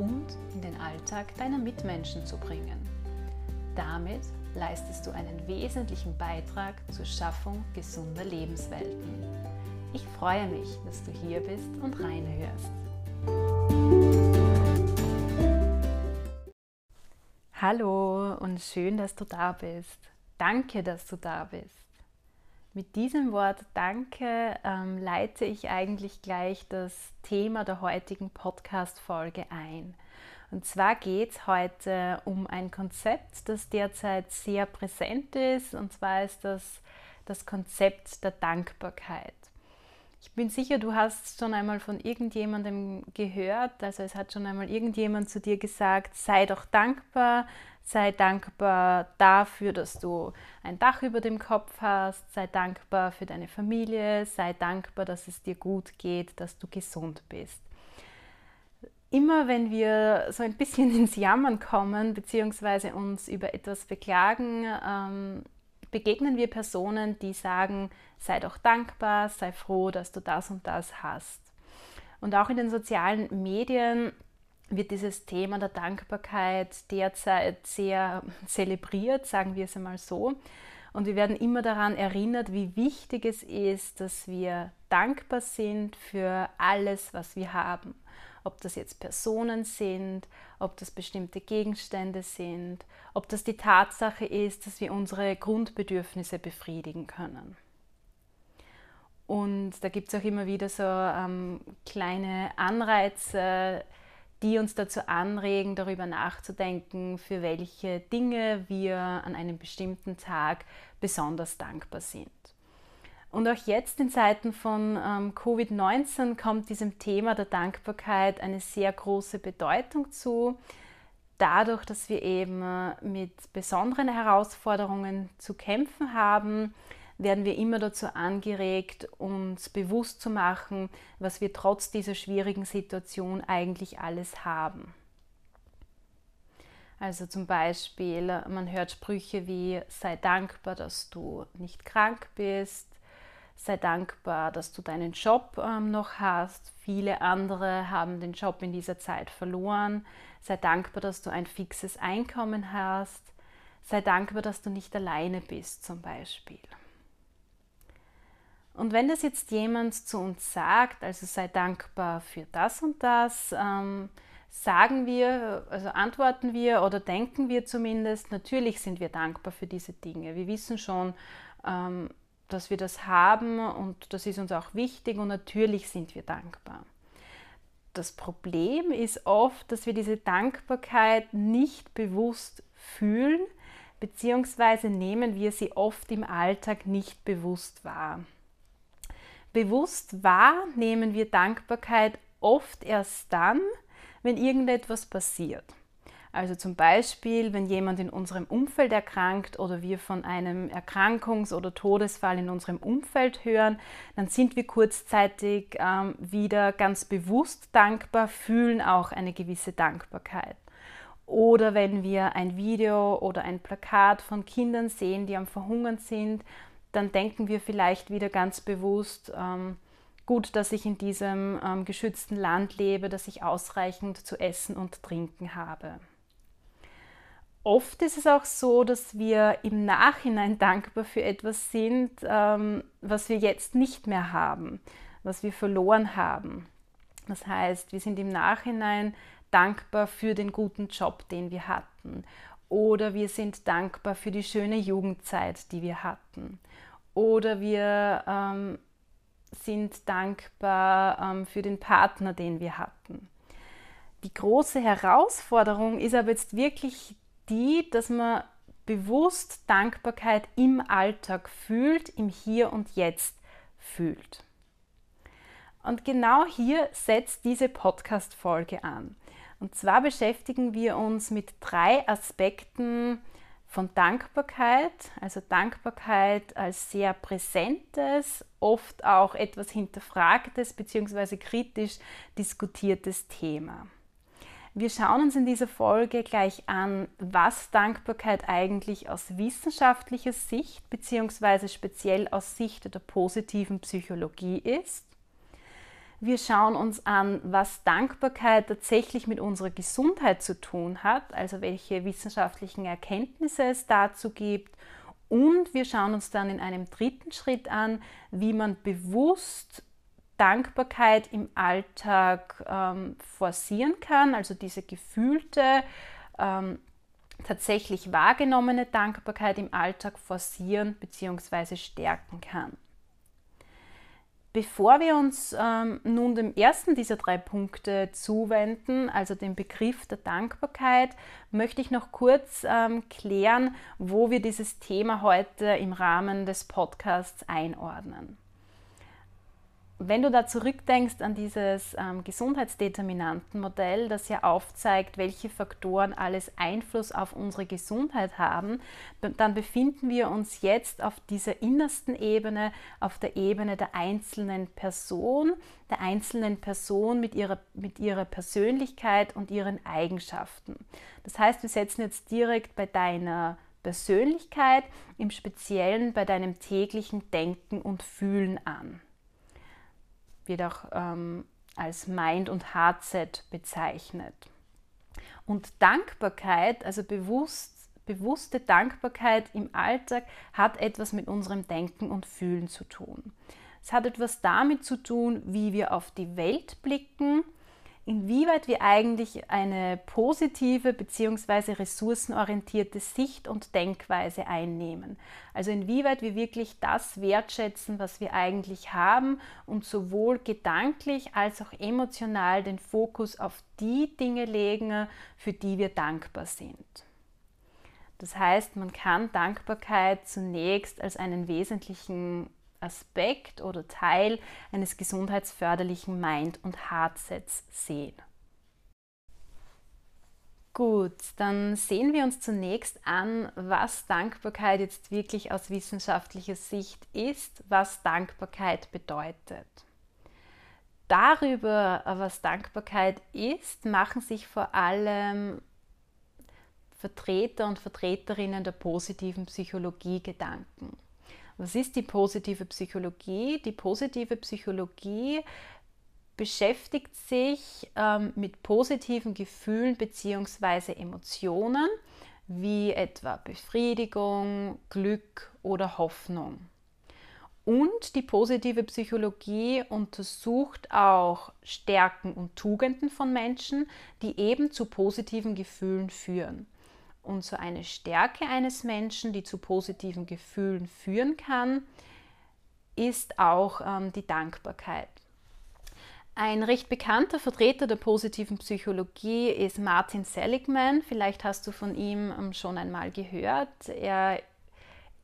und in den Alltag deiner Mitmenschen zu bringen. Damit leistest du einen wesentlichen Beitrag zur Schaffung gesunder Lebenswelten. Ich freue mich, dass du hier bist und reinhörst. Hallo und schön, dass du da bist. Danke, dass du da bist. Mit diesem Wort Danke ähm, leite ich eigentlich gleich das Thema der heutigen Podcast-Folge ein. Und zwar geht es heute um ein Konzept, das derzeit sehr präsent ist, und zwar ist das das Konzept der Dankbarkeit. Ich bin sicher, du hast schon einmal von irgendjemandem gehört, also es hat schon einmal irgendjemand zu dir gesagt, sei doch dankbar, Sei dankbar dafür, dass du ein Dach über dem Kopf hast. Sei dankbar für deine Familie. Sei dankbar, dass es dir gut geht, dass du gesund bist. Immer wenn wir so ein bisschen ins Jammern kommen, beziehungsweise uns über etwas beklagen, ähm, begegnen wir Personen, die sagen, sei doch dankbar, sei froh, dass du das und das hast. Und auch in den sozialen Medien wird dieses Thema der Dankbarkeit derzeit sehr zelebriert, sagen wir es einmal so. Und wir werden immer daran erinnert, wie wichtig es ist, dass wir dankbar sind für alles, was wir haben. Ob das jetzt Personen sind, ob das bestimmte Gegenstände sind, ob das die Tatsache ist, dass wir unsere Grundbedürfnisse befriedigen können. Und da gibt es auch immer wieder so ähm, kleine Anreize, die uns dazu anregen, darüber nachzudenken, für welche Dinge wir an einem bestimmten Tag besonders dankbar sind. Und auch jetzt in Zeiten von ähm, Covid-19 kommt diesem Thema der Dankbarkeit eine sehr große Bedeutung zu. Dadurch, dass wir eben äh, mit besonderen Herausforderungen zu kämpfen haben, werden wir immer dazu angeregt, uns bewusst zu machen, was wir trotz dieser schwierigen Situation eigentlich alles haben. Also zum Beispiel, man hört Sprüche wie sei dankbar, dass du nicht krank bist, sei dankbar, dass du deinen Job ähm, noch hast. Viele andere haben den Job in dieser Zeit verloren. Sei dankbar, dass du ein fixes Einkommen hast. Sei dankbar, dass du nicht alleine bist zum Beispiel. Und wenn das jetzt jemand zu uns sagt, also sei dankbar für das und das, ähm, sagen wir, also antworten wir oder denken wir zumindest, natürlich sind wir dankbar für diese Dinge. Wir wissen schon, ähm, dass wir das haben und das ist uns auch wichtig und natürlich sind wir dankbar. Das Problem ist oft, dass wir diese Dankbarkeit nicht bewusst fühlen, beziehungsweise nehmen wir sie oft im Alltag nicht bewusst wahr. Bewusst wahr nehmen wir Dankbarkeit oft erst dann, wenn irgendetwas passiert. Also zum Beispiel, wenn jemand in unserem Umfeld erkrankt oder wir von einem Erkrankungs- oder Todesfall in unserem Umfeld hören, dann sind wir kurzzeitig ähm, wieder ganz bewusst dankbar, fühlen auch eine gewisse Dankbarkeit. Oder wenn wir ein Video oder ein Plakat von Kindern sehen, die am Verhungern sind, dann denken wir vielleicht wieder ganz bewusst, ähm, gut, dass ich in diesem ähm, geschützten Land lebe, dass ich ausreichend zu essen und trinken habe. Oft ist es auch so, dass wir im Nachhinein dankbar für etwas sind, ähm, was wir jetzt nicht mehr haben, was wir verloren haben. Das heißt, wir sind im Nachhinein dankbar für den guten Job, den wir hatten oder wir sind dankbar für die schöne Jugendzeit, die wir hatten. Oder wir ähm, sind dankbar ähm, für den Partner, den wir hatten. Die große Herausforderung ist aber jetzt wirklich die, dass man bewusst Dankbarkeit im Alltag fühlt, im Hier und Jetzt fühlt. Und genau hier setzt diese Podcast-Folge an. Und zwar beschäftigen wir uns mit drei Aspekten von Dankbarkeit, also Dankbarkeit als sehr präsentes, oft auch etwas hinterfragtes bzw. kritisch diskutiertes Thema. Wir schauen uns in dieser Folge gleich an, was Dankbarkeit eigentlich aus wissenschaftlicher Sicht bzw. speziell aus Sicht der positiven Psychologie ist. Wir schauen uns an, was Dankbarkeit tatsächlich mit unserer Gesundheit zu tun hat, also welche wissenschaftlichen Erkenntnisse es dazu gibt. Und wir schauen uns dann in einem dritten Schritt an, wie man bewusst Dankbarkeit im Alltag ähm, forcieren kann, also diese gefühlte, ähm, tatsächlich wahrgenommene Dankbarkeit im Alltag forcieren bzw. stärken kann. Bevor wir uns ähm, nun dem ersten dieser drei Punkte zuwenden, also dem Begriff der Dankbarkeit, möchte ich noch kurz ähm, klären, wo wir dieses Thema heute im Rahmen des Podcasts einordnen wenn du da zurückdenkst an dieses ähm, Gesundheitsdeterminantenmodell, das ja aufzeigt, welche Faktoren alles Einfluss auf unsere Gesundheit haben, dann befinden wir uns jetzt auf dieser innersten Ebene, auf der Ebene der einzelnen Person, der einzelnen Person mit ihrer, mit ihrer Persönlichkeit und ihren Eigenschaften. Das heißt, wir setzen jetzt direkt bei deiner Persönlichkeit, im Speziellen bei deinem täglichen Denken und Fühlen an wird auch ähm, als Mind- und Heartset bezeichnet. Und Dankbarkeit, also bewusst, bewusste Dankbarkeit im Alltag, hat etwas mit unserem Denken und Fühlen zu tun. Es hat etwas damit zu tun, wie wir auf die Welt blicken, inwieweit wir eigentlich eine positive bzw. ressourcenorientierte Sicht und Denkweise einnehmen. Also inwieweit wir wirklich das wertschätzen, was wir eigentlich haben und sowohl gedanklich als auch emotional den Fokus auf die Dinge legen, für die wir dankbar sind. Das heißt, man kann Dankbarkeit zunächst als einen wesentlichen Aspekt oder Teil eines gesundheitsförderlichen Mind- und Heartsets sehen. Gut, dann sehen wir uns zunächst an, was Dankbarkeit jetzt wirklich aus wissenschaftlicher Sicht ist, was Dankbarkeit bedeutet. Darüber, was Dankbarkeit ist, machen sich vor allem Vertreter und Vertreterinnen der positiven Psychologie Gedanken. Was ist die positive Psychologie? Die positive Psychologie beschäftigt sich ähm, mit positiven Gefühlen bzw. Emotionen wie etwa Befriedigung, Glück oder Hoffnung. Und die positive Psychologie untersucht auch Stärken und Tugenden von Menschen, die eben zu positiven Gefühlen führen. Und so eine Stärke eines Menschen, die zu positiven Gefühlen führen kann, ist auch ähm, die Dankbarkeit. Ein recht bekannter Vertreter der positiven Psychologie ist Martin Seligman. Vielleicht hast du von ihm ähm, schon einmal gehört. Er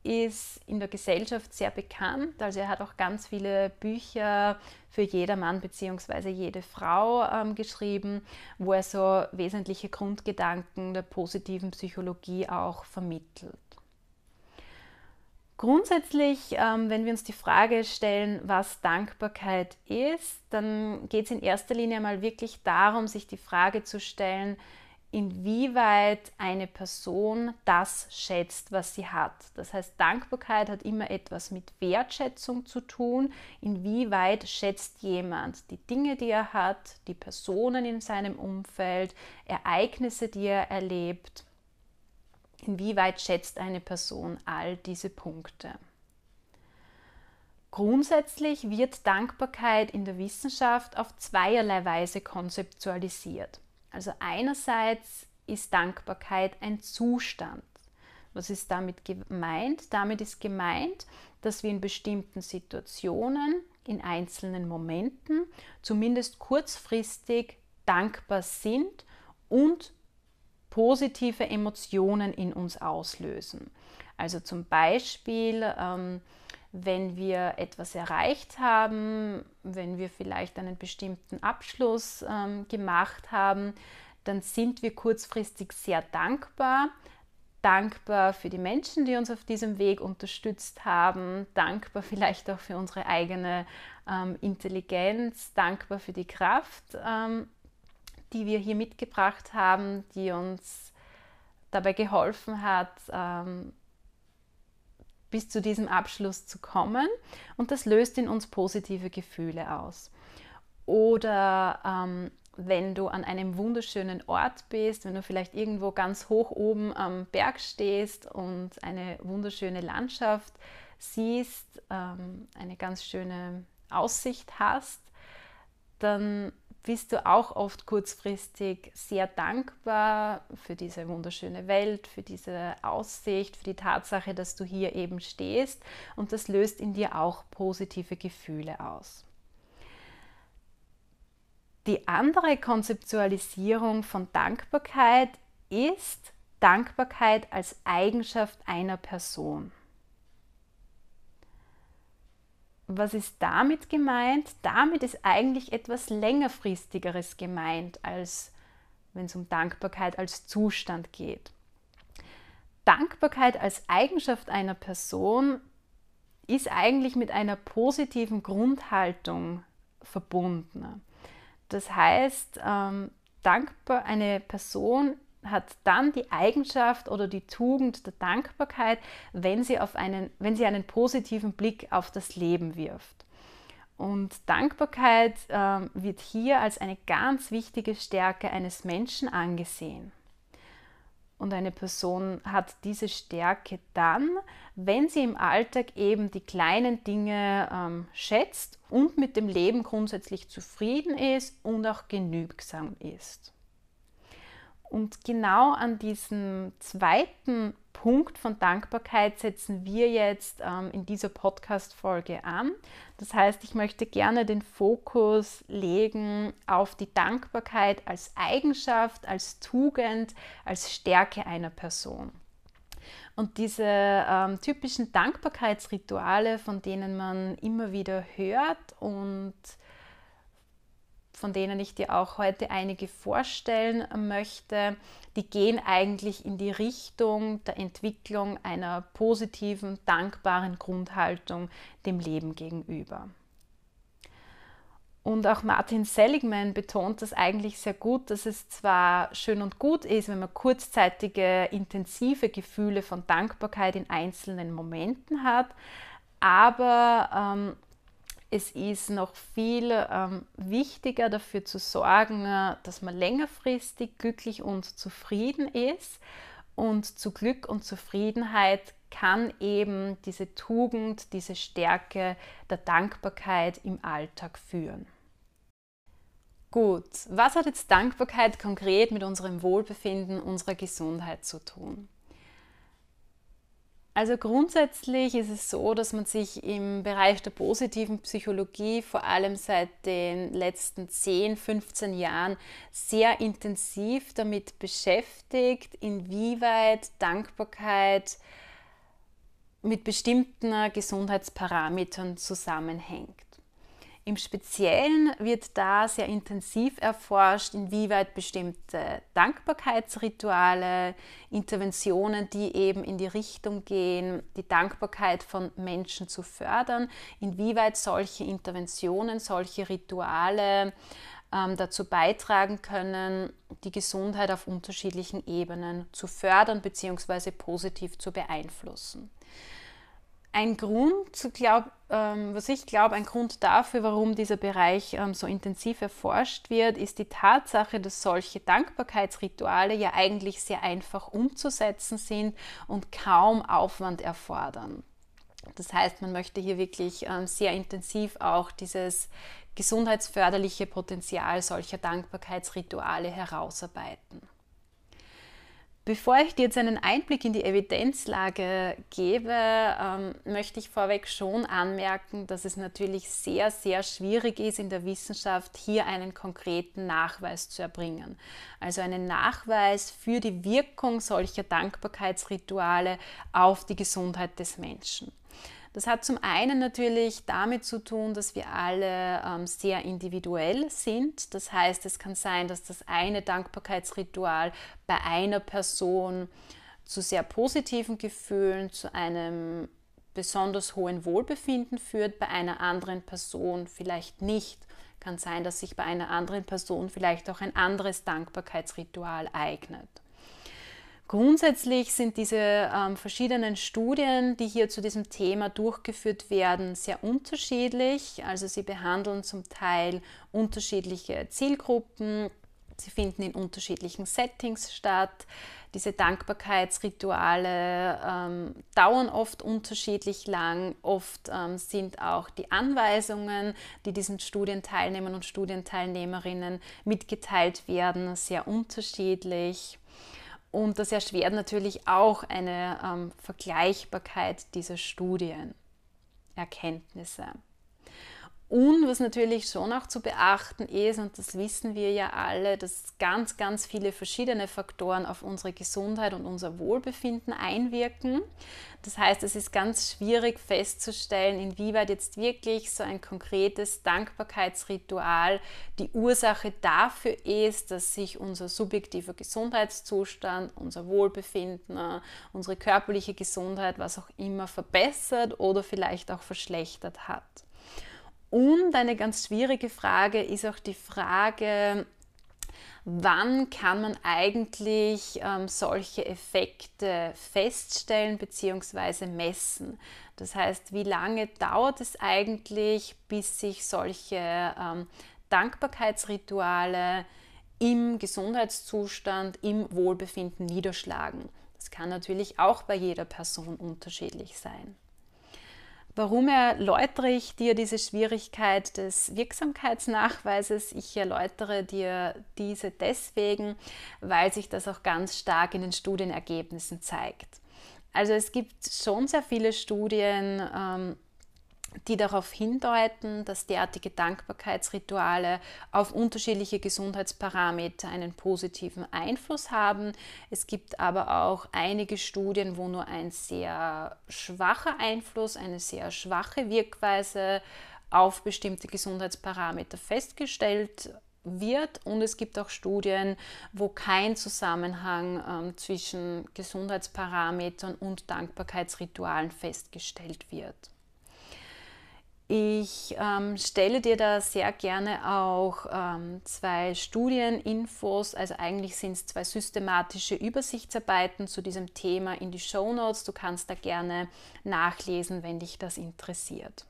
ist in der Gesellschaft sehr bekannt. Also er hat auch ganz viele Bücher für jedermann bzw. jede Frau ähm, geschrieben, wo er so wesentliche Grundgedanken der positiven Psychologie auch vermittelt. Grundsätzlich, ähm, wenn wir uns die Frage stellen, was Dankbarkeit ist, dann geht es in erster Linie mal wirklich darum, sich die Frage zu stellen, inwieweit eine Person das schätzt, was sie hat. Das heißt, Dankbarkeit hat immer etwas mit Wertschätzung zu tun. Inwieweit schätzt jemand die Dinge, die er hat, die Personen in seinem Umfeld, Ereignisse, die er erlebt. Inwieweit schätzt eine Person all diese Punkte? Grundsätzlich wird Dankbarkeit in der Wissenschaft auf zweierlei Weise konzeptualisiert. Also einerseits ist Dankbarkeit ein Zustand. Was ist damit gemeint? Damit ist gemeint, dass wir in bestimmten Situationen, in einzelnen Momenten, zumindest kurzfristig dankbar sind und positive Emotionen in uns auslösen. Also zum Beispiel, ähm, wenn wir etwas erreicht haben, wenn wir vielleicht einen bestimmten Abschluss ähm, gemacht haben, dann sind wir kurzfristig sehr dankbar. Dankbar für die Menschen, die uns auf diesem Weg unterstützt haben, dankbar vielleicht auch für unsere eigene ähm, Intelligenz, dankbar für die Kraft, ähm, die wir hier mitgebracht haben, die uns dabei geholfen hat, ähm, bis zu diesem Abschluss zu kommen. Und das löst in uns positive Gefühle aus. Oder ähm, wenn du an einem wunderschönen Ort bist, wenn du vielleicht irgendwo ganz hoch oben am Berg stehst und eine wunderschöne Landschaft siehst, ähm, eine ganz schöne Aussicht hast, dann bist du auch oft kurzfristig sehr dankbar für diese wunderschöne Welt, für diese Aussicht, für die Tatsache, dass du hier eben stehst und das löst in dir auch positive Gefühle aus. Die andere Konzeptualisierung von Dankbarkeit ist Dankbarkeit als Eigenschaft einer Person. Was ist damit gemeint? Damit ist eigentlich etwas längerfristigeres gemeint, als wenn es um Dankbarkeit als Zustand geht. Dankbarkeit als Eigenschaft einer Person ist eigentlich mit einer positiven Grundhaltung verbunden. Das heißt, ähm, dankbar, eine Person hat dann die Eigenschaft oder die Tugend der Dankbarkeit, wenn sie, auf einen, wenn sie einen positiven Blick auf das Leben wirft. Und Dankbarkeit äh, wird hier als eine ganz wichtige Stärke eines Menschen angesehen. Und eine Person hat diese Stärke dann, wenn sie im Alltag eben die kleinen Dinge ähm, schätzt und mit dem Leben grundsätzlich zufrieden ist und auch genügsam ist. Und genau an diesem zweiten Punkt von Dankbarkeit setzen wir jetzt ähm, in dieser Podcast-Folge an. Das heißt, ich möchte gerne den Fokus legen auf die Dankbarkeit als Eigenschaft, als Tugend, als Stärke einer Person. Und diese ähm, typischen Dankbarkeitsrituale, von denen man immer wieder hört und von denen ich dir auch heute einige vorstellen möchte, die gehen eigentlich in die Richtung der Entwicklung einer positiven, dankbaren Grundhaltung dem Leben gegenüber. Und auch Martin Seligman betont das eigentlich sehr gut, dass es zwar schön und gut ist, wenn man kurzzeitige, intensive Gefühle von Dankbarkeit in einzelnen Momenten hat, aber ähm, es ist noch viel ähm, wichtiger dafür zu sorgen, äh, dass man längerfristig glücklich und zufrieden ist. Und zu Glück und Zufriedenheit kann eben diese Tugend, diese Stärke der Dankbarkeit im Alltag führen. Gut, was hat jetzt Dankbarkeit konkret mit unserem Wohlbefinden, unserer Gesundheit zu tun? Also grundsätzlich ist es so, dass man sich im Bereich der positiven Psychologie vor allem seit den letzten 10, 15 Jahren sehr intensiv damit beschäftigt, inwieweit Dankbarkeit mit bestimmten Gesundheitsparametern zusammenhängt. Im Speziellen wird da sehr intensiv erforscht, inwieweit bestimmte Dankbarkeitsrituale, Interventionen, die eben in die Richtung gehen, die Dankbarkeit von Menschen zu fördern, inwieweit solche Interventionen, solche Rituale ähm, dazu beitragen können, die Gesundheit auf unterschiedlichen Ebenen zu fördern bzw. positiv zu beeinflussen ein Grund, glaub, ähm, was ich glaube, ein Grund dafür, warum dieser Bereich ähm, so intensiv erforscht wird, ist die Tatsache, dass solche Dankbarkeitsrituale ja eigentlich sehr einfach umzusetzen sind und kaum Aufwand erfordern. Das heißt, man möchte hier wirklich ähm, sehr intensiv auch dieses gesundheitsförderliche Potenzial solcher Dankbarkeitsrituale herausarbeiten. Bevor ich dir jetzt einen Einblick in die Evidenzlage gebe, ähm, möchte ich vorweg schon anmerken, dass es natürlich sehr, sehr schwierig ist, in der Wissenschaft hier einen konkreten Nachweis zu erbringen. Also einen Nachweis für die Wirkung solcher Dankbarkeitsrituale auf die Gesundheit des Menschen. Das hat zum einen natürlich damit zu tun, dass wir alle ähm, sehr individuell sind. Das heißt, es kann sein, dass das eine Dankbarkeitsritual bei einer Person zu sehr positiven Gefühlen, zu einem besonders hohen Wohlbefinden führt, bei einer anderen Person vielleicht nicht. Kann sein, dass sich bei einer anderen Person vielleicht auch ein anderes Dankbarkeitsritual eignet. Grundsätzlich sind diese ähm, verschiedenen Studien, die hier zu diesem Thema durchgeführt werden, sehr unterschiedlich. Also sie behandeln zum Teil unterschiedliche Zielgruppen, sie finden in unterschiedlichen Settings statt. Diese Dankbarkeitsrituale ähm, dauern oft unterschiedlich lang. Oft ähm, sind auch die Anweisungen, die diesen Studienteilnehmern und Studienteilnehmerinnen mitgeteilt werden, sehr unterschiedlich. Und das erschwert natürlich auch eine ähm, Vergleichbarkeit dieser Studienerkenntnisse. Und was natürlich schon auch zu beachten ist, und das wissen wir ja alle, dass ganz, ganz viele verschiedene Faktoren auf unsere Gesundheit und unser Wohlbefinden einwirken. Das heißt, es ist ganz schwierig festzustellen, inwieweit jetzt wirklich so ein konkretes Dankbarkeitsritual die Ursache dafür ist, dass sich unser subjektiver Gesundheitszustand, unser Wohlbefinden, unsere körperliche Gesundheit, was auch immer verbessert oder vielleicht auch verschlechtert hat. Und eine ganz schwierige Frage ist auch die Frage, wann kann man eigentlich ähm, solche Effekte feststellen bzw. messen. Das heißt, wie lange dauert es eigentlich, bis sich solche ähm, Dankbarkeitsrituale im Gesundheitszustand, im Wohlbefinden niederschlagen. Das kann natürlich auch bei jeder Person unterschiedlich sein. Warum erläutere ich dir diese Schwierigkeit des Wirksamkeitsnachweises? Ich erläutere dir diese deswegen, weil sich das auch ganz stark in den Studienergebnissen zeigt. Also es gibt schon sehr viele Studien, ähm, die darauf hindeuten, dass derartige Dankbarkeitsrituale auf unterschiedliche Gesundheitsparameter einen positiven Einfluss haben. Es gibt aber auch einige Studien, wo nur ein sehr schwacher Einfluss, eine sehr schwache Wirkweise auf bestimmte Gesundheitsparameter festgestellt wird. Und es gibt auch Studien, wo kein Zusammenhang ähm, zwischen Gesundheitsparametern und Dankbarkeitsritualen festgestellt wird. Ich ähm, stelle dir da sehr gerne auch ähm, zwei Studieninfos, also eigentlich sind es zwei systematische Übersichtsarbeiten zu diesem Thema in die Show Notes. Du kannst da gerne nachlesen, wenn dich das interessiert.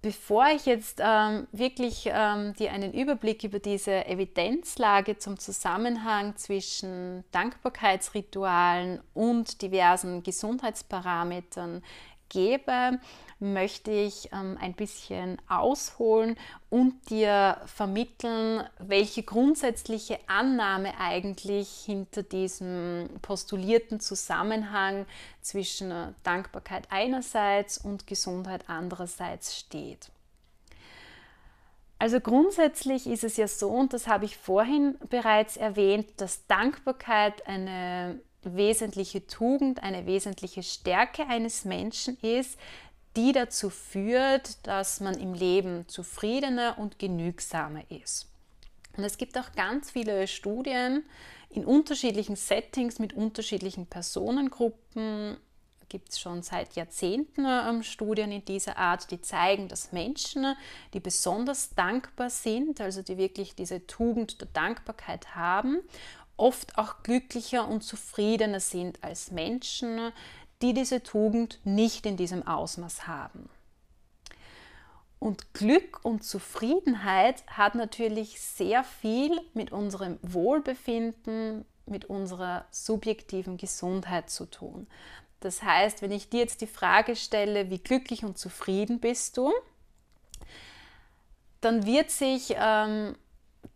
Bevor ich jetzt ähm, wirklich ähm, dir einen Überblick über diese Evidenzlage zum Zusammenhang zwischen Dankbarkeitsritualen und diversen Gesundheitsparametern gebe, möchte ich ähm, ein bisschen ausholen und dir vermitteln, welche grundsätzliche Annahme eigentlich hinter diesem postulierten Zusammenhang zwischen äh, Dankbarkeit einerseits und Gesundheit andererseits steht. Also grundsätzlich ist es ja so, und das habe ich vorhin bereits erwähnt, dass Dankbarkeit eine wesentliche Tugend, eine wesentliche Stärke eines Menschen ist, die dazu führt, dass man im Leben zufriedener und genügsamer ist. Und es gibt auch ganz viele Studien in unterschiedlichen Settings mit unterschiedlichen Personengruppen. Gibt es schon seit Jahrzehnten ähm, Studien in dieser Art, die zeigen, dass Menschen, die besonders dankbar sind, also die wirklich diese Tugend der Dankbarkeit haben, oft auch glücklicher und zufriedener sind als Menschen, die diese Tugend nicht in diesem Ausmaß haben. Und Glück und Zufriedenheit hat natürlich sehr viel mit unserem Wohlbefinden, mit unserer subjektiven Gesundheit zu tun. Das heißt, wenn ich dir jetzt die Frage stelle, wie glücklich und zufrieden bist du, dann wird sich ähm,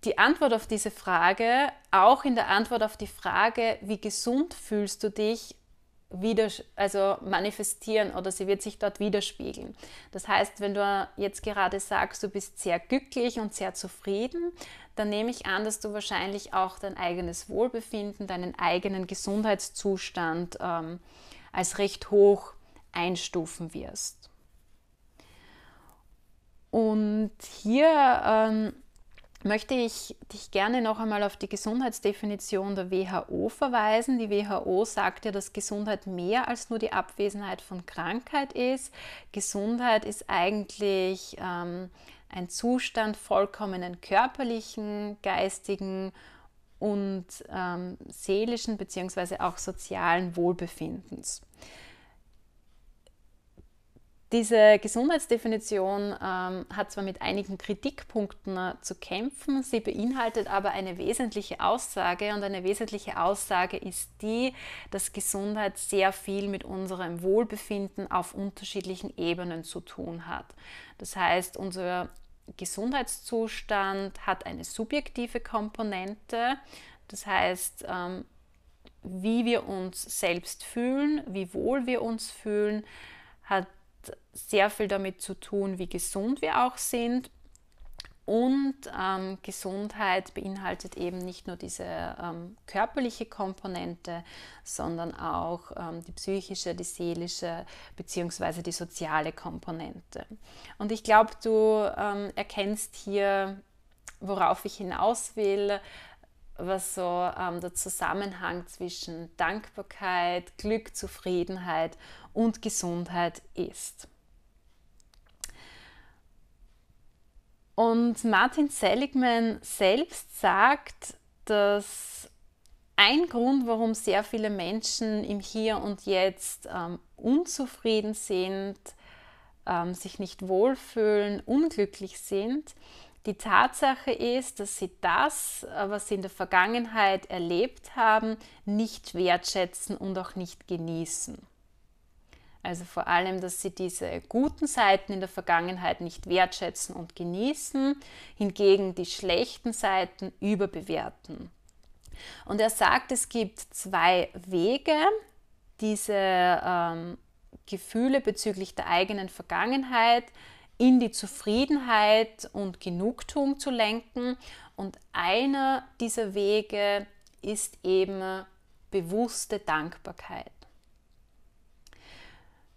die Antwort auf diese Frage auch in der Antwort auf die Frage, wie gesund fühlst du dich, wieder, also manifestieren oder sie wird sich dort widerspiegeln. Das heißt, wenn du jetzt gerade sagst, du bist sehr glücklich und sehr zufrieden, dann nehme ich an, dass du wahrscheinlich auch dein eigenes Wohlbefinden, deinen eigenen Gesundheitszustand ähm, als recht hoch einstufen wirst. Und hier ähm, möchte ich dich gerne noch einmal auf die Gesundheitsdefinition der WHO verweisen. Die WHO sagt ja, dass Gesundheit mehr als nur die Abwesenheit von Krankheit ist. Gesundheit ist eigentlich ähm, ein Zustand vollkommenen körperlichen, geistigen und ähm, seelischen bzw. auch sozialen Wohlbefindens. Diese Gesundheitsdefinition ähm, hat zwar mit einigen Kritikpunkten äh, zu kämpfen, sie beinhaltet aber eine wesentliche Aussage und eine wesentliche Aussage ist die, dass Gesundheit sehr viel mit unserem Wohlbefinden auf unterschiedlichen Ebenen zu tun hat. Das heißt, unser Gesundheitszustand hat eine subjektive Komponente, das heißt, ähm, wie wir uns selbst fühlen, wie wohl wir uns fühlen, hat sehr viel damit zu tun, wie gesund wir auch sind. Und ähm, Gesundheit beinhaltet eben nicht nur diese ähm, körperliche Komponente, sondern auch ähm, die psychische, die seelische bzw. die soziale Komponente. Und ich glaube, du ähm, erkennst hier, worauf ich hinaus will, was so ähm, der Zusammenhang zwischen Dankbarkeit, Glück, Zufriedenheit und Gesundheit ist. Und Martin Seligman selbst sagt, dass ein Grund, warum sehr viele Menschen im Hier und Jetzt ähm, unzufrieden sind, ähm, sich nicht wohlfühlen, unglücklich sind, die Tatsache ist, dass sie das, äh, was sie in der Vergangenheit erlebt haben, nicht wertschätzen und auch nicht genießen. Also vor allem, dass sie diese guten Seiten in der Vergangenheit nicht wertschätzen und genießen, hingegen die schlechten Seiten überbewerten. Und er sagt, es gibt zwei Wege, diese ähm, Gefühle bezüglich der eigenen Vergangenheit in die Zufriedenheit und Genugtuung zu lenken. Und einer dieser Wege ist eben bewusste Dankbarkeit.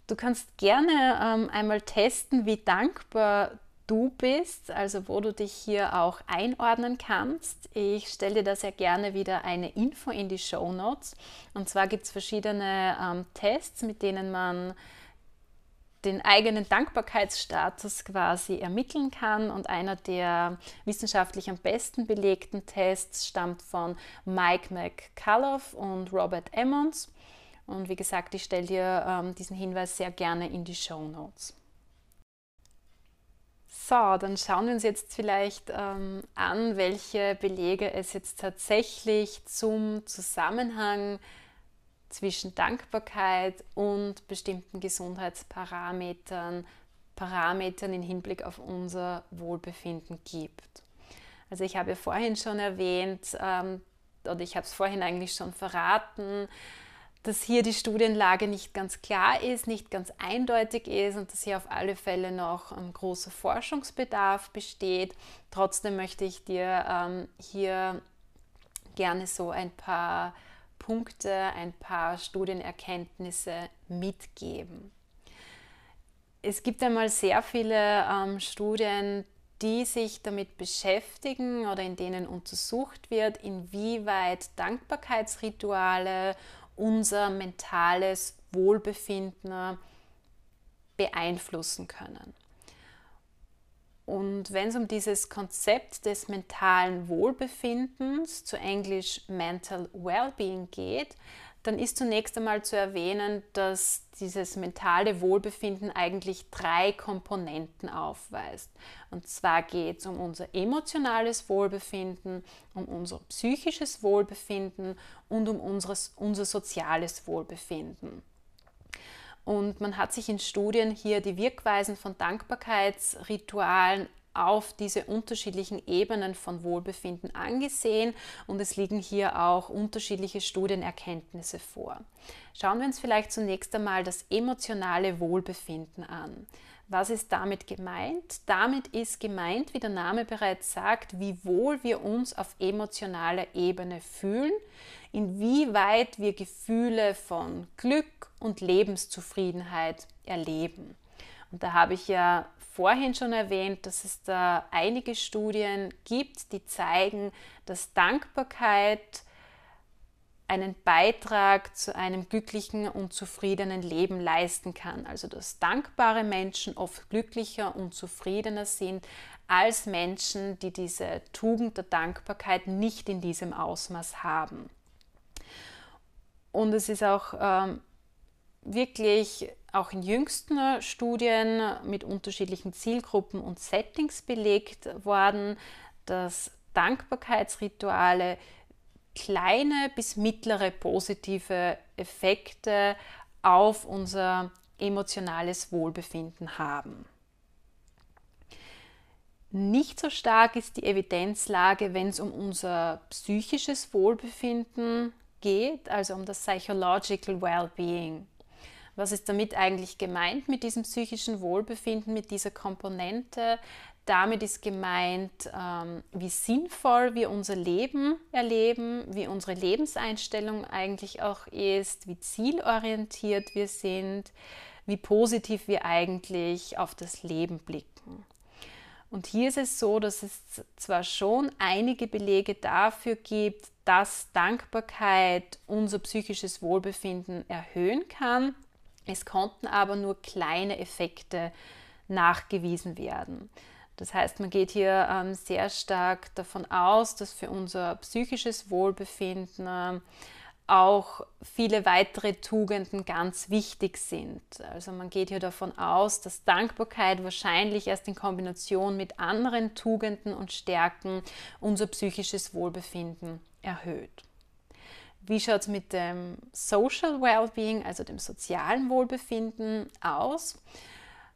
Du kannst gerne ähm, einmal testen, wie dankbar du bist, also wo du dich hier auch einordnen kannst. Ich stelle dir da sehr gerne wieder eine Info in die Show Notes. Und zwar gibt es verschiedene ähm, Tests, mit denen man den eigenen Dankbarkeitsstatus quasi ermitteln kann. Und einer der wissenschaftlich am besten belegten Tests stammt von Mike McCullough und Robert Emmons. Und wie gesagt, ich stelle dir ähm, diesen Hinweis sehr gerne in die Show Notes. So, dann schauen wir uns jetzt vielleicht ähm, an, welche Belege es jetzt tatsächlich zum Zusammenhang zwischen Dankbarkeit und bestimmten Gesundheitsparametern, Parametern im Hinblick auf unser Wohlbefinden gibt. Also ich habe vorhin schon erwähnt, ähm, oder ich habe es vorhin eigentlich schon verraten, dass hier die Studienlage nicht ganz klar ist, nicht ganz eindeutig ist und dass hier auf alle Fälle noch ein großer Forschungsbedarf besteht. Trotzdem möchte ich dir ähm, hier gerne so ein paar Punkte, ein paar Studienerkenntnisse mitgeben. Es gibt einmal sehr viele ähm, Studien, die sich damit beschäftigen oder in denen untersucht wird, inwieweit Dankbarkeitsrituale unser mentales Wohlbefinden beeinflussen können. Und wenn es um dieses Konzept des mentalen Wohlbefindens, zu Englisch Mental Wellbeing geht, dann ist zunächst einmal zu erwähnen, dass dieses mentale Wohlbefinden eigentlich drei Komponenten aufweist. Und zwar geht es um unser emotionales Wohlbefinden, um unser psychisches Wohlbefinden und um unseres, unser soziales Wohlbefinden. Und man hat sich in Studien hier die Wirkweisen von Dankbarkeitsritualen auf diese unterschiedlichen Ebenen von Wohlbefinden angesehen und es liegen hier auch unterschiedliche Studienerkenntnisse vor. Schauen wir uns vielleicht zunächst einmal das emotionale Wohlbefinden an. Was ist damit gemeint? Damit ist gemeint, wie der Name bereits sagt, wie wohl wir uns auf emotionaler Ebene fühlen, inwieweit wir Gefühle von Glück und Lebenszufriedenheit erleben. Und da habe ich ja vorhin schon erwähnt, dass es da einige Studien gibt, die zeigen, dass Dankbarkeit einen Beitrag zu einem glücklichen und zufriedenen Leben leisten kann. Also dass dankbare Menschen oft glücklicher und zufriedener sind als Menschen, die diese Tugend der Dankbarkeit nicht in diesem Ausmaß haben. Und es ist auch ähm, wirklich auch in jüngsten Studien mit unterschiedlichen Zielgruppen und Settings belegt worden, dass Dankbarkeitsrituale kleine bis mittlere positive Effekte auf unser emotionales Wohlbefinden haben. Nicht so stark ist die Evidenzlage, wenn es um unser psychisches Wohlbefinden geht, also um das Psychological Well-Being. Was ist damit eigentlich gemeint mit diesem psychischen Wohlbefinden, mit dieser Komponente? Damit ist gemeint, ähm, wie sinnvoll wir unser Leben erleben, wie unsere Lebenseinstellung eigentlich auch ist, wie zielorientiert wir sind, wie positiv wir eigentlich auf das Leben blicken. Und hier ist es so, dass es zwar schon einige Belege dafür gibt, dass Dankbarkeit unser psychisches Wohlbefinden erhöhen kann. Es konnten aber nur kleine Effekte nachgewiesen werden. Das heißt, man geht hier ähm, sehr stark davon aus, dass für unser psychisches Wohlbefinden äh, auch viele weitere Tugenden ganz wichtig sind. Also man geht hier davon aus, dass Dankbarkeit wahrscheinlich erst in Kombination mit anderen Tugenden und Stärken unser psychisches Wohlbefinden erhöht. Wie schaut es mit dem Social Wellbeing, also dem sozialen Wohlbefinden aus?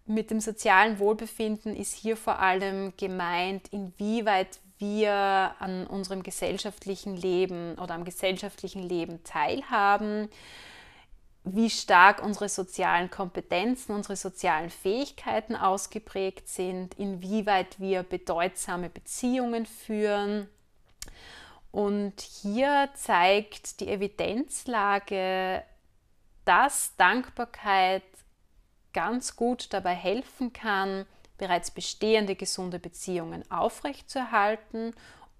Mit dem sozialen Wohlbefinden ist hier vor allem gemeint, inwieweit wir an unserem gesellschaftlichen Leben oder am gesellschaftlichen Leben teilhaben, wie stark unsere sozialen Kompetenzen, unsere sozialen Fähigkeiten ausgeprägt sind, inwieweit wir bedeutsame Beziehungen führen. Und hier zeigt die Evidenzlage, dass Dankbarkeit ganz gut dabei helfen kann, bereits bestehende gesunde Beziehungen aufrechtzuerhalten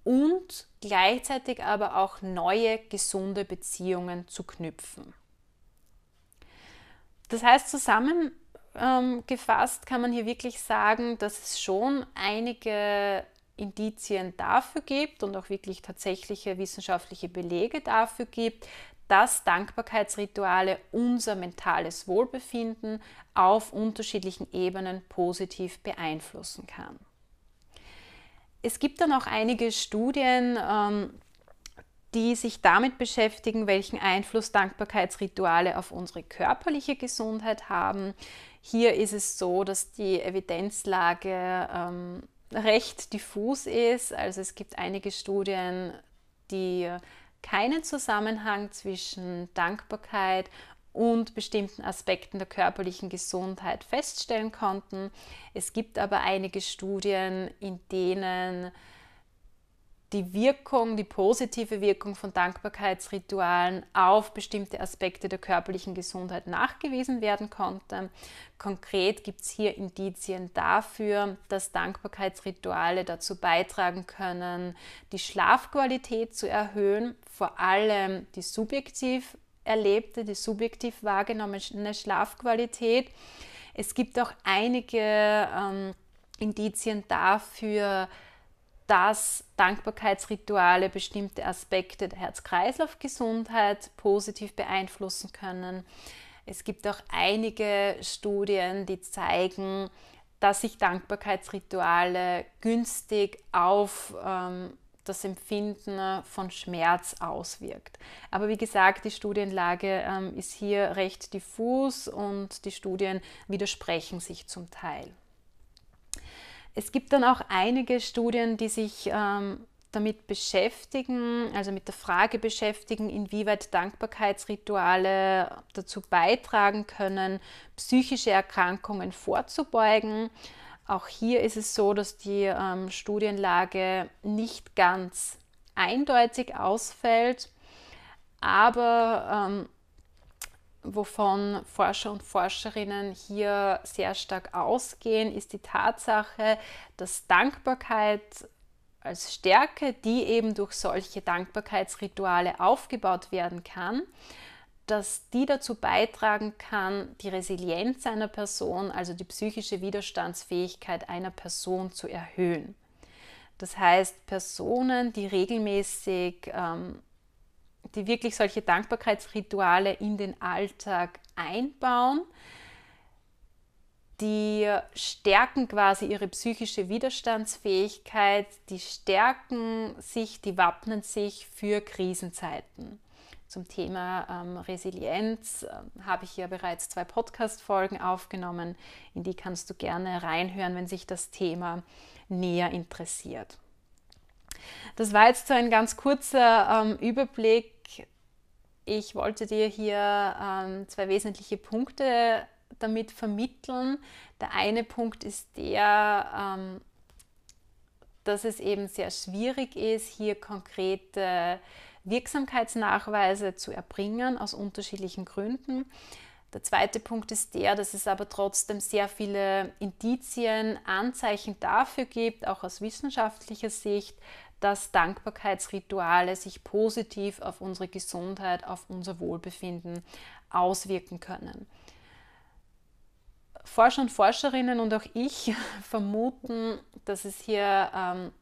und gleichzeitig aber auch neue gesunde Beziehungen zu knüpfen. Das heißt, zusammengefasst kann man hier wirklich sagen, dass es schon einige Indizien dafür gibt und auch wirklich tatsächliche wissenschaftliche Belege dafür gibt, dass Dankbarkeitsrituale unser mentales Wohlbefinden auf unterschiedlichen Ebenen positiv beeinflussen kann. Es gibt dann auch einige Studien, ähm, die sich damit beschäftigen, welchen Einfluss Dankbarkeitsrituale auf unsere körperliche Gesundheit haben. Hier ist es so, dass die Evidenzlage ähm, recht diffus ist. Also es gibt einige Studien, die keinen Zusammenhang zwischen Dankbarkeit und bestimmten Aspekten der körperlichen Gesundheit feststellen konnten. Es gibt aber einige Studien, in denen die Wirkung, die positive Wirkung von Dankbarkeitsritualen auf bestimmte Aspekte der körperlichen Gesundheit nachgewiesen werden konnte. Konkret gibt es hier Indizien dafür, dass Dankbarkeitsrituale dazu beitragen können, die Schlafqualität zu erhöhen, vor allem die subjektiv erlebte, die subjektiv wahrgenommene Schlafqualität. Es gibt auch einige ähm, Indizien dafür, Dankbarkeitsrituale bestimmte Aspekte der Herz-Kreislauf-Gesundheit positiv beeinflussen können. Es gibt auch einige Studien, die zeigen, dass sich Dankbarkeitsrituale günstig auf ähm, das Empfinden von Schmerz auswirkt. Aber wie gesagt, die Studienlage ähm, ist hier recht diffus und die Studien widersprechen sich zum Teil. Es gibt dann auch einige Studien, die sich ähm, damit beschäftigen, also mit der Frage beschäftigen, inwieweit Dankbarkeitsrituale dazu beitragen können, psychische Erkrankungen vorzubeugen. Auch hier ist es so, dass die ähm, Studienlage nicht ganz eindeutig ausfällt, aber ähm, wovon Forscher und Forscherinnen hier sehr stark ausgehen, ist die Tatsache, dass Dankbarkeit als Stärke, die eben durch solche Dankbarkeitsrituale aufgebaut werden kann, dass die dazu beitragen kann, die Resilienz einer Person, also die psychische Widerstandsfähigkeit einer Person zu erhöhen. Das heißt, Personen, die regelmäßig, ähm, die wirklich solche Dankbarkeitsrituale in den Alltag einbauen, die stärken quasi ihre psychische Widerstandsfähigkeit, die stärken sich, die wappnen sich für Krisenzeiten. Zum Thema ähm, Resilienz äh, habe ich ja bereits zwei Podcast-Folgen aufgenommen, in die kannst du gerne reinhören, wenn sich das Thema näher interessiert. Das war jetzt so ein ganz kurzer ähm, Überblick. Ich wollte dir hier ähm, zwei wesentliche Punkte damit vermitteln. Der eine Punkt ist der, ähm, dass es eben sehr schwierig ist, hier konkrete Wirksamkeitsnachweise zu erbringen aus unterschiedlichen Gründen. Der zweite Punkt ist der, dass es aber trotzdem sehr viele Indizien, Anzeichen dafür gibt, auch aus wissenschaftlicher Sicht, dass Dankbarkeitsrituale sich positiv auf unsere Gesundheit, auf unser Wohlbefinden auswirken können. Forscher und Forscherinnen und auch ich vermuten, dass es hier ähm,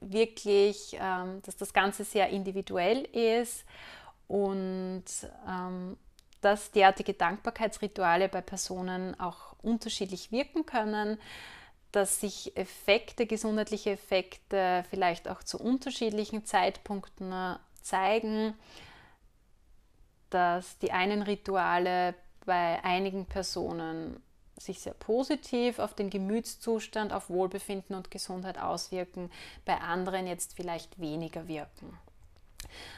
wirklich, ähm, dass das Ganze sehr individuell ist und ähm, dass derartige Dankbarkeitsrituale bei Personen auch unterschiedlich wirken können, dass sich Effekte, gesundheitliche Effekte vielleicht auch zu unterschiedlichen Zeitpunkten äh, zeigen, dass die einen Rituale bei einigen Personen sich sehr positiv auf den Gemütszustand, auf Wohlbefinden und Gesundheit auswirken, bei anderen jetzt vielleicht weniger wirken.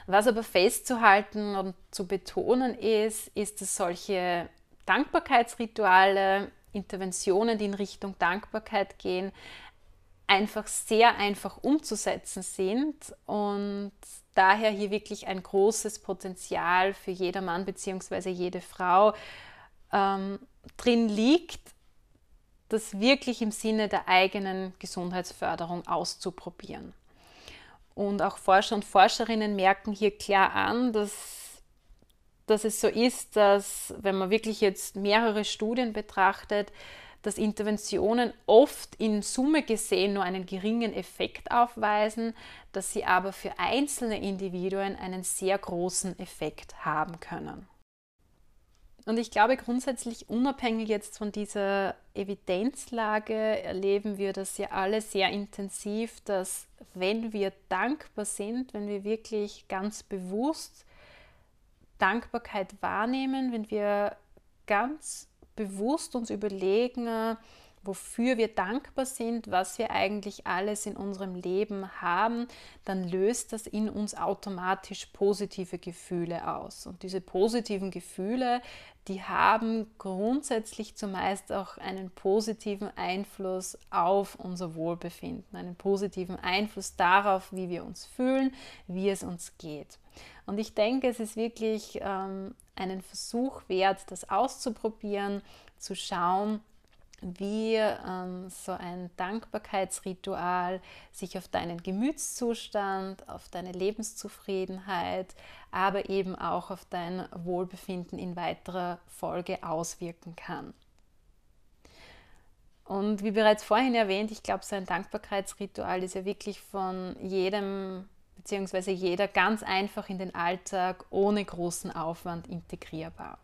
Was aber festzuhalten und zu betonen ist, ist, dass solche Dankbarkeitsrituale, Interventionen, die in Richtung Dankbarkeit gehen, einfach sehr einfach umzusetzen sind und daher hier wirklich ein großes Potenzial für jeder Mann bzw. jede Frau ähm, drin liegt, das wirklich im Sinne der eigenen Gesundheitsförderung auszuprobieren. Und auch Forscher und Forscherinnen merken hier klar an, dass, dass es so ist, dass wenn man wirklich jetzt mehrere Studien betrachtet, dass Interventionen oft in Summe gesehen nur einen geringen Effekt aufweisen, dass sie aber für einzelne Individuen einen sehr großen Effekt haben können. Und ich glaube grundsätzlich unabhängig jetzt von dieser Evidenzlage erleben wir das ja alle sehr intensiv, dass wenn wir dankbar sind, wenn wir wirklich ganz bewusst Dankbarkeit wahrnehmen, wenn wir ganz bewusst uns überlegen, wofür wir dankbar sind, was wir eigentlich alles in unserem Leben haben, dann löst das in uns automatisch positive Gefühle aus. Und diese positiven Gefühle, die haben grundsätzlich zumeist auch einen positiven Einfluss auf unser Wohlbefinden, einen positiven Einfluss darauf, wie wir uns fühlen, wie es uns geht. Und ich denke, es ist wirklich ähm, einen Versuch wert, das auszuprobieren, zu schauen, wie ähm, so ein Dankbarkeitsritual sich auf deinen Gemütszustand, auf deine Lebenszufriedenheit, aber eben auch auf dein Wohlbefinden in weiterer Folge auswirken kann. Und wie bereits vorhin erwähnt, ich glaube, so ein Dankbarkeitsritual ist ja wirklich von jedem bzw. jeder ganz einfach in den Alltag ohne großen Aufwand integrierbar.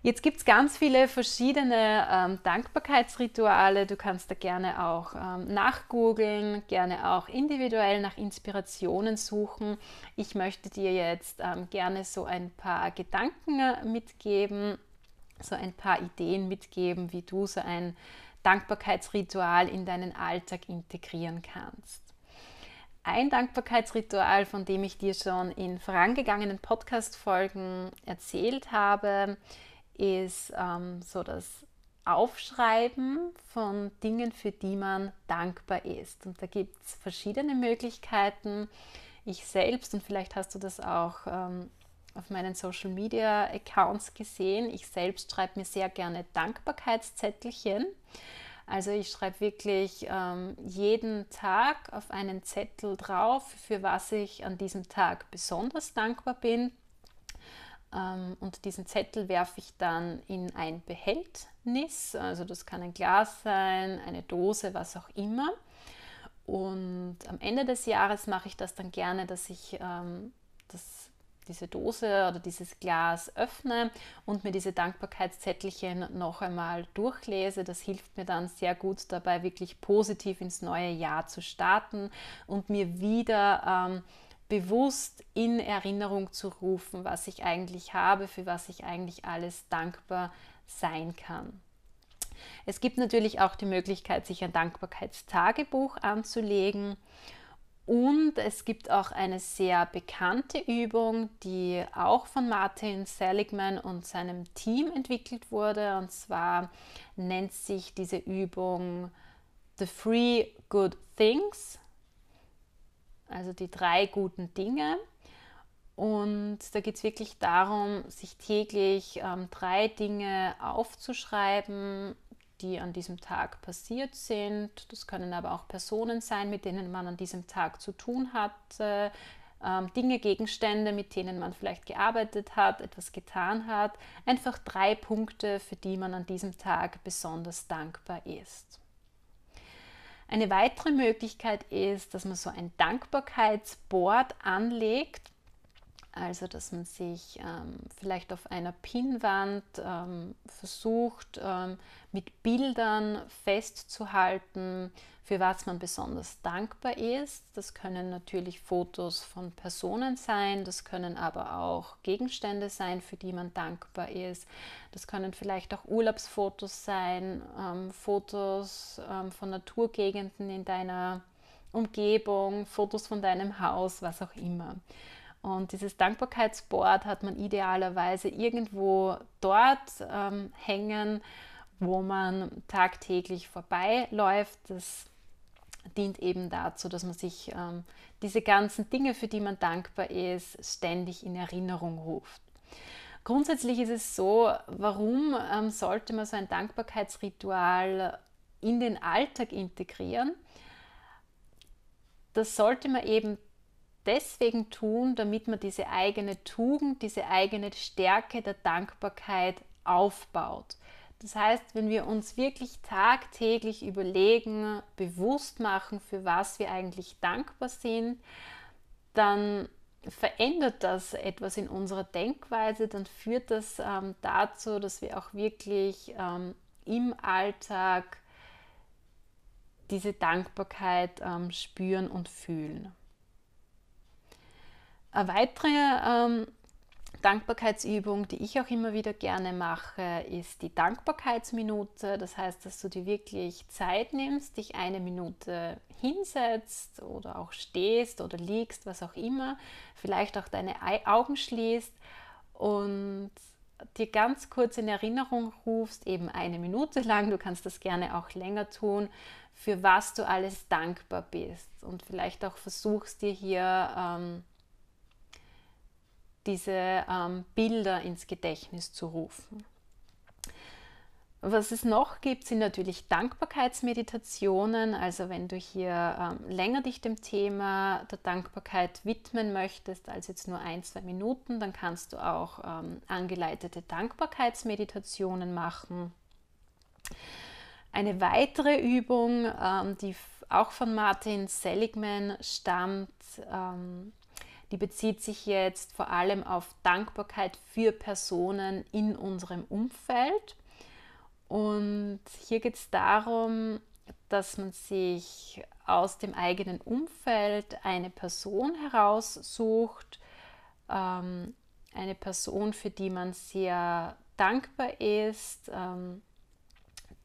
Jetzt gibt es ganz viele verschiedene ähm, Dankbarkeitsrituale. Du kannst da gerne auch ähm, nachgoogeln, gerne auch individuell nach Inspirationen suchen. Ich möchte dir jetzt ähm, gerne so ein paar Gedanken äh, mitgeben, so ein paar Ideen mitgeben, wie du so ein Dankbarkeitsritual in deinen Alltag integrieren kannst. Ein Dankbarkeitsritual, von dem ich dir schon in vorangegangenen Podcast-Folgen erzählt habe, ist ähm, so das Aufschreiben von Dingen, für die man dankbar ist. Und da gibt es verschiedene Möglichkeiten. Ich selbst, und vielleicht hast du das auch ähm, auf meinen Social Media Accounts gesehen, ich selbst schreibe mir sehr gerne Dankbarkeitszettelchen. Also ich schreibe wirklich ähm, jeden Tag auf einen Zettel drauf, für was ich an diesem Tag besonders dankbar bin. Ähm, und diesen Zettel werfe ich dann in ein Behältnis. Also das kann ein Glas sein, eine Dose, was auch immer. Und am Ende des Jahres mache ich das dann gerne, dass ich ähm, das, diese Dose oder dieses Glas öffne und mir diese Dankbarkeitszettelchen noch einmal durchlese. Das hilft mir dann sehr gut dabei, wirklich positiv ins neue Jahr zu starten und mir wieder ähm, bewusst in Erinnerung zu rufen, was ich eigentlich habe, für was ich eigentlich alles dankbar sein kann. Es gibt natürlich auch die Möglichkeit, sich ein Dankbarkeitstagebuch anzulegen. Und es gibt auch eine sehr bekannte Übung, die auch von Martin Seligman und seinem Team entwickelt wurde. Und zwar nennt sich diese Übung The Three Good Things also die drei guten Dinge. Und da geht es wirklich darum, sich täglich ähm, drei Dinge aufzuschreiben, die an diesem Tag passiert sind. Das können aber auch Personen sein, mit denen man an diesem Tag zu tun hat, äh, ähm, Dinge, Gegenstände, mit denen man vielleicht gearbeitet hat, etwas getan hat. Einfach drei Punkte, für die man an diesem Tag besonders dankbar ist. Eine weitere Möglichkeit ist, dass man so ein Dankbarkeitsboard anlegt. Also, dass man sich ähm, vielleicht auf einer Pinnwand ähm, versucht, ähm, mit Bildern festzuhalten, für was man besonders dankbar ist. Das können natürlich Fotos von Personen sein, das können aber auch Gegenstände sein, für die man dankbar ist. Das können vielleicht auch Urlaubsfotos sein, ähm, Fotos ähm, von Naturgegenden in deiner Umgebung, Fotos von deinem Haus, was auch immer. Und dieses Dankbarkeitsboard hat man idealerweise irgendwo dort ähm, hängen, wo man tagtäglich vorbeiläuft. Das dient eben dazu, dass man sich ähm, diese ganzen Dinge, für die man dankbar ist, ständig in Erinnerung ruft. Grundsätzlich ist es so, warum ähm, sollte man so ein Dankbarkeitsritual in den Alltag integrieren? Das sollte man eben deswegen tun, damit man diese eigene Tugend, diese eigene Stärke der Dankbarkeit aufbaut. Das heißt, wenn wir uns wirklich tagtäglich überlegen, bewusst machen, für was wir eigentlich dankbar sind, dann verändert das etwas in unserer Denkweise, dann führt das ähm, dazu, dass wir auch wirklich ähm, im Alltag diese Dankbarkeit ähm, spüren und fühlen. Eine weitere ähm, Dankbarkeitsübung, die ich auch immer wieder gerne mache, ist die Dankbarkeitsminute. Das heißt, dass du dir wirklich Zeit nimmst, dich eine Minute hinsetzt oder auch stehst oder liegst, was auch immer, vielleicht auch deine Augen schließt und dir ganz kurz in Erinnerung rufst, eben eine Minute lang, du kannst das gerne auch länger tun, für was du alles dankbar bist und vielleicht auch versuchst dir hier ähm, diese ähm, Bilder ins Gedächtnis zu rufen. Was es noch gibt, sind natürlich Dankbarkeitsmeditationen. Also wenn du hier ähm, länger dich dem Thema der Dankbarkeit widmen möchtest, als jetzt nur ein, zwei Minuten, dann kannst du auch ähm, angeleitete Dankbarkeitsmeditationen machen. Eine weitere Übung, ähm, die auch von Martin Seligman stammt, ähm, die bezieht sich jetzt vor allem auf Dankbarkeit für Personen in unserem Umfeld. Und hier geht es darum, dass man sich aus dem eigenen Umfeld eine Person heraussucht, ähm, eine Person, für die man sehr dankbar ist, ähm,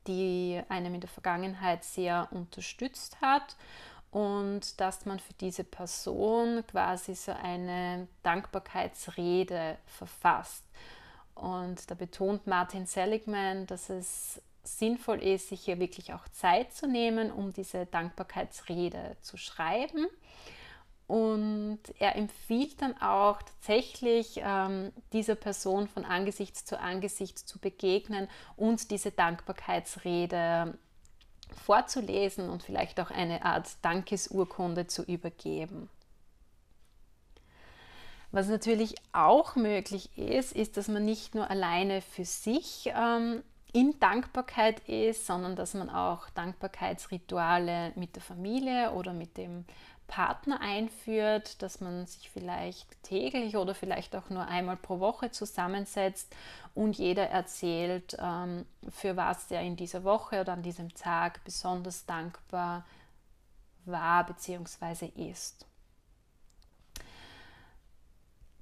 die einem in der Vergangenheit sehr unterstützt hat und dass man für diese Person quasi so eine Dankbarkeitsrede verfasst. Und da betont Martin Seligman, dass es sinnvoll ist, sich hier wirklich auch Zeit zu nehmen, um diese Dankbarkeitsrede zu schreiben. Und er empfiehlt dann auch tatsächlich ähm, dieser Person von Angesicht zu Angesicht zu begegnen und diese Dankbarkeitsrede vorzulesen und vielleicht auch eine Art Dankesurkunde zu übergeben. Was natürlich auch möglich ist, ist, dass man nicht nur alleine für sich ähm, in Dankbarkeit ist, sondern dass man auch Dankbarkeitsrituale mit der Familie oder mit dem Partner einführt, dass man sich vielleicht täglich oder vielleicht auch nur einmal pro Woche zusammensetzt und jeder erzählt, ähm, für was er in dieser Woche oder an diesem Tag besonders dankbar war bzw. ist.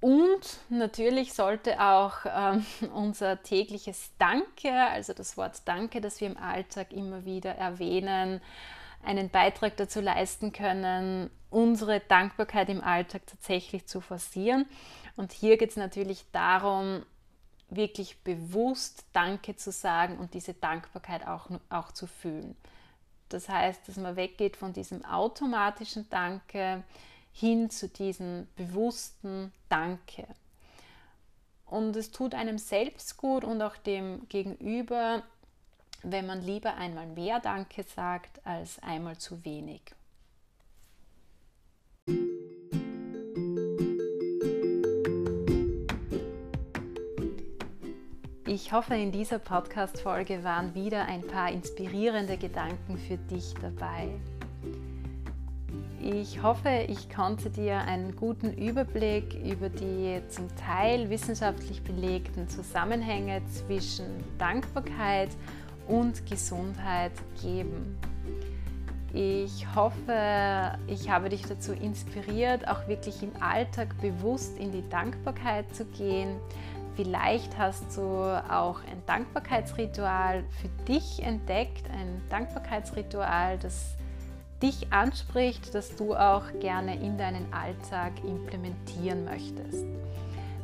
Und natürlich sollte auch ähm, unser tägliches Danke, also das Wort Danke, das wir im Alltag immer wieder erwähnen, einen Beitrag dazu leisten können, unsere Dankbarkeit im Alltag tatsächlich zu forcieren. Und hier geht es natürlich darum, wirklich bewusst Danke zu sagen und diese Dankbarkeit auch, auch zu fühlen. Das heißt, dass man weggeht von diesem automatischen Danke, hin zu diesem bewussten Danke. Und es tut einem selbst gut und auch dem Gegenüber, wenn man lieber einmal mehr Danke sagt als einmal zu wenig. Ich hoffe, in dieser Podcast-Folge waren wieder ein paar inspirierende Gedanken für dich dabei. Ich hoffe, ich konnte dir einen guten Überblick über die zum Teil wissenschaftlich belegten Zusammenhänge zwischen Dankbarkeit und Gesundheit geben. Ich hoffe, ich habe dich dazu inspiriert, auch wirklich im Alltag bewusst in die Dankbarkeit zu gehen. Vielleicht hast du auch ein Dankbarkeitsritual für dich entdeckt, ein Dankbarkeitsritual, das dich anspricht, das du auch gerne in deinen Alltag implementieren möchtest.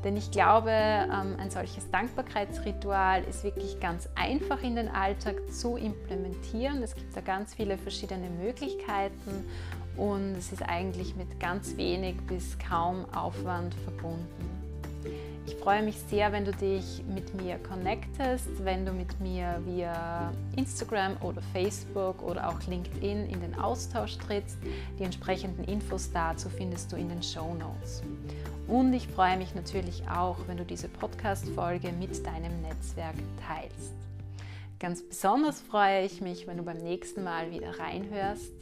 Denn ich glaube, ähm, ein solches Dankbarkeitsritual ist wirklich ganz einfach in den Alltag zu implementieren. Es gibt da ganz viele verschiedene Möglichkeiten und es ist eigentlich mit ganz wenig bis kaum Aufwand verbunden. Ich freue mich sehr, wenn du dich mit mir connectest, wenn du mit mir via Instagram oder Facebook oder auch LinkedIn in den Austausch trittst. Die entsprechenden Infos dazu findest du in den Show Notes. Und ich freue mich natürlich auch, wenn du diese Podcast-Folge mit deinem Netzwerk teilst. Ganz besonders freue ich mich, wenn du beim nächsten Mal wieder reinhörst.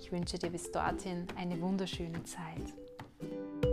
Ich wünsche dir bis dorthin eine wunderschöne Zeit.